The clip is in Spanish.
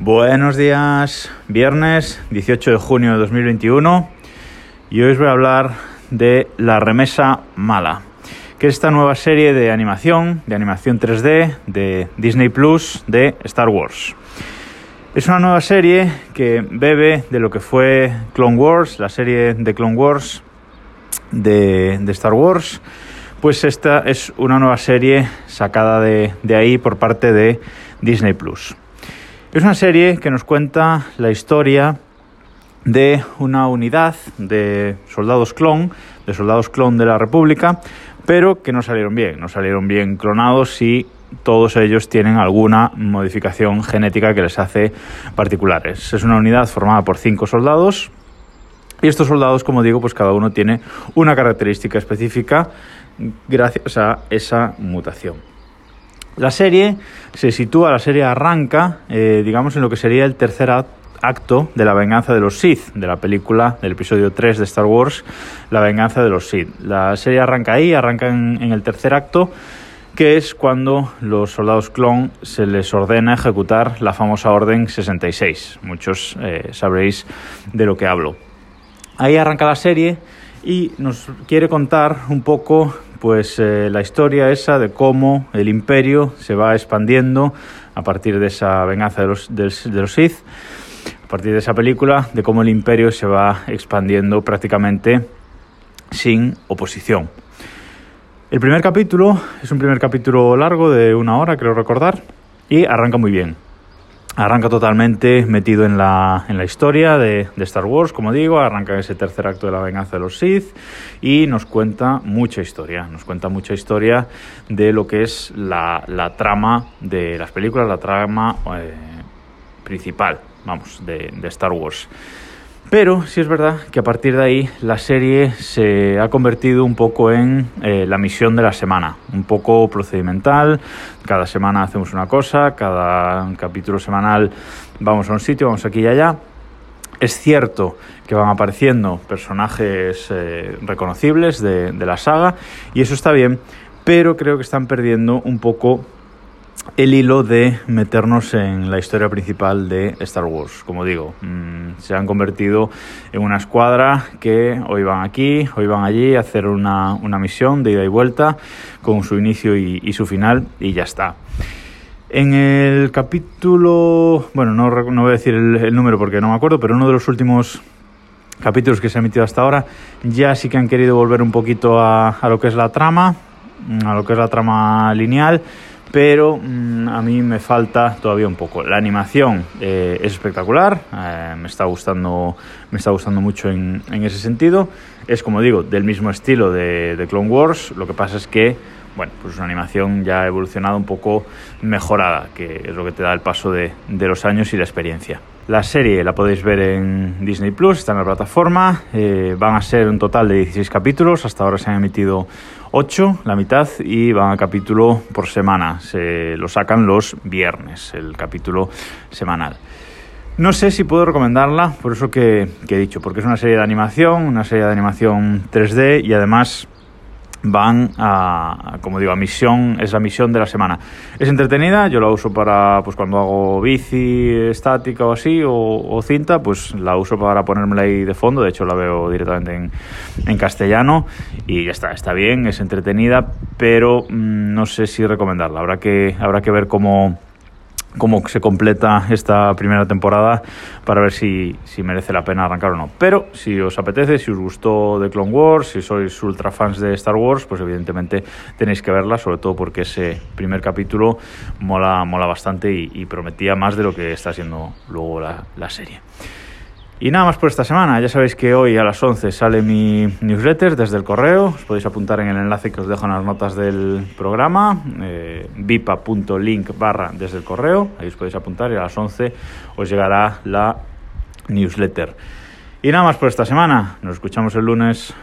Buenos días, viernes 18 de junio de 2021 y hoy os voy a hablar de La Remesa Mala, que es esta nueva serie de animación, de animación 3D de Disney Plus de Star Wars. Es una nueva serie que bebe de lo que fue Clone Wars, la serie de Clone Wars de, Star Wars, pues esta es una nueva serie sacada de, de ahí por parte de Disney Plus. Es una serie que nos cuenta la historia de una unidad de soldados clon, de soldados clon de la República, pero que no salieron bien, no salieron bien clonados y todos ellos tienen alguna modificación genética que les hace particulares. Es una unidad formada por cinco soldados y estos soldados, como digo, pues cada uno tiene una característica específica gracias a esa mutación. La serie se sitúa, la serie arranca, eh, digamos, en lo que sería el tercer acto de la venganza de los Sith, de la película del episodio 3 de Star Wars, La venganza de los Sith. La serie arranca ahí, arranca en, el tercer acto, que es cuando los soldados clon se les ordena ejecutar la famosa Orden 66. Muchos eh, sabréis de lo que hablo. Ahí arranca la serie y nos quiere contar un poco pues eh, la historia esa de cómo el imperio se va expandiendo a partir de esa venganza de los, de, los Sith, a partir de esa película, de cómo el imperio se va expandiendo prácticamente sin oposición. El primer capítulo es un primer capítulo largo de una hora, creo recordar, y arranca muy bien. Arranca totalmente metido en la, en la historia de, Star Wars, como digo, arranca ese tercer acto de la venganza de los Sith y nos cuenta mucha historia, nos cuenta mucha historia de lo que es la, trama de las películas, la trama eh, principal, vamos, de, de Star Wars. Pero sí es verdad que a partir de ahí la serie se ha convertido un poco en eh, la misión de la semana, un poco procedimental. Cada semana hacemos una cosa, cada capítulo semanal vamos a un sitio, vamos aquí y allá. Es cierto que van apareciendo personajes eh, reconocibles de, de la saga y eso está bien, pero creo que están perdiendo un poco el hilo de meternos en la historia principal de Star Wars. Como digo, mm, se han convertido en una escuadra que hoy van aquí, hoy van allí a hacer una, misión de ida y vuelta con su inicio y, su final y ya está. En el capítulo, bueno, no, no voy a decir el, número porque no me acuerdo, pero uno de los últimos capítulos que se ha emitido hasta ahora ya sí que han querido volver un poquito a, a lo que es la trama, a lo que es la trama lineal pero mm, a mí me falta todavía un poco. La animación eh, es espectacular, eh, me, está gustando, me está gustando mucho en, ese sentido. Es, como digo, del mismo estilo de, Clone Wars, lo que pasa es que, bueno, pues una animación ya evolucionada un poco mejorada, que es lo que te da el paso de, los años y la experiencia. La serie la podéis ver en Disney Plus, está en la plataforma. Eh, van a ser un total de 16 capítulos. Hasta ahora se han emitido 8, la mitad, y van a capítulo por semana. Se lo sacan los viernes, el capítulo semanal. No sé si puedo recomendarla, por eso que, que he dicho, porque es una serie de animación, una serie de animación 3D y además van a, como digo, a misión, es la misión de la semana. Es entretenida, yo la uso para, pues cuando hago bici estática o así, o, cinta, pues la uso para ponérmela ahí de fondo, de hecho la veo directamente en, en castellano y ya está, está bien, es entretenida, pero mm, no sé si recomendarla, habrá que, habrá que ver cómo cómo se completa esta primera temporada para ver si, merece la pena arrancar o no. Pero si os apetece, si os gustó de Clone Wars, si sois ultra fans de Star Wars, pues evidentemente tenéis que verla, sobre todo porque ese primer capítulo mola, mola bastante y, prometía más de lo que está siendo luego la, la serie. Y nada más por esta semana. Ya sabéis que hoy a las 11 sale mi newsletter desde el correo. Os podéis apuntar en el enlace que os dejo en las notas del programa, eh, vipa.link barra desde el correo. Ahí os podéis apuntar y a las 11 os llegará la newsletter. Y nada más por esta semana. Nos escuchamos el lunes.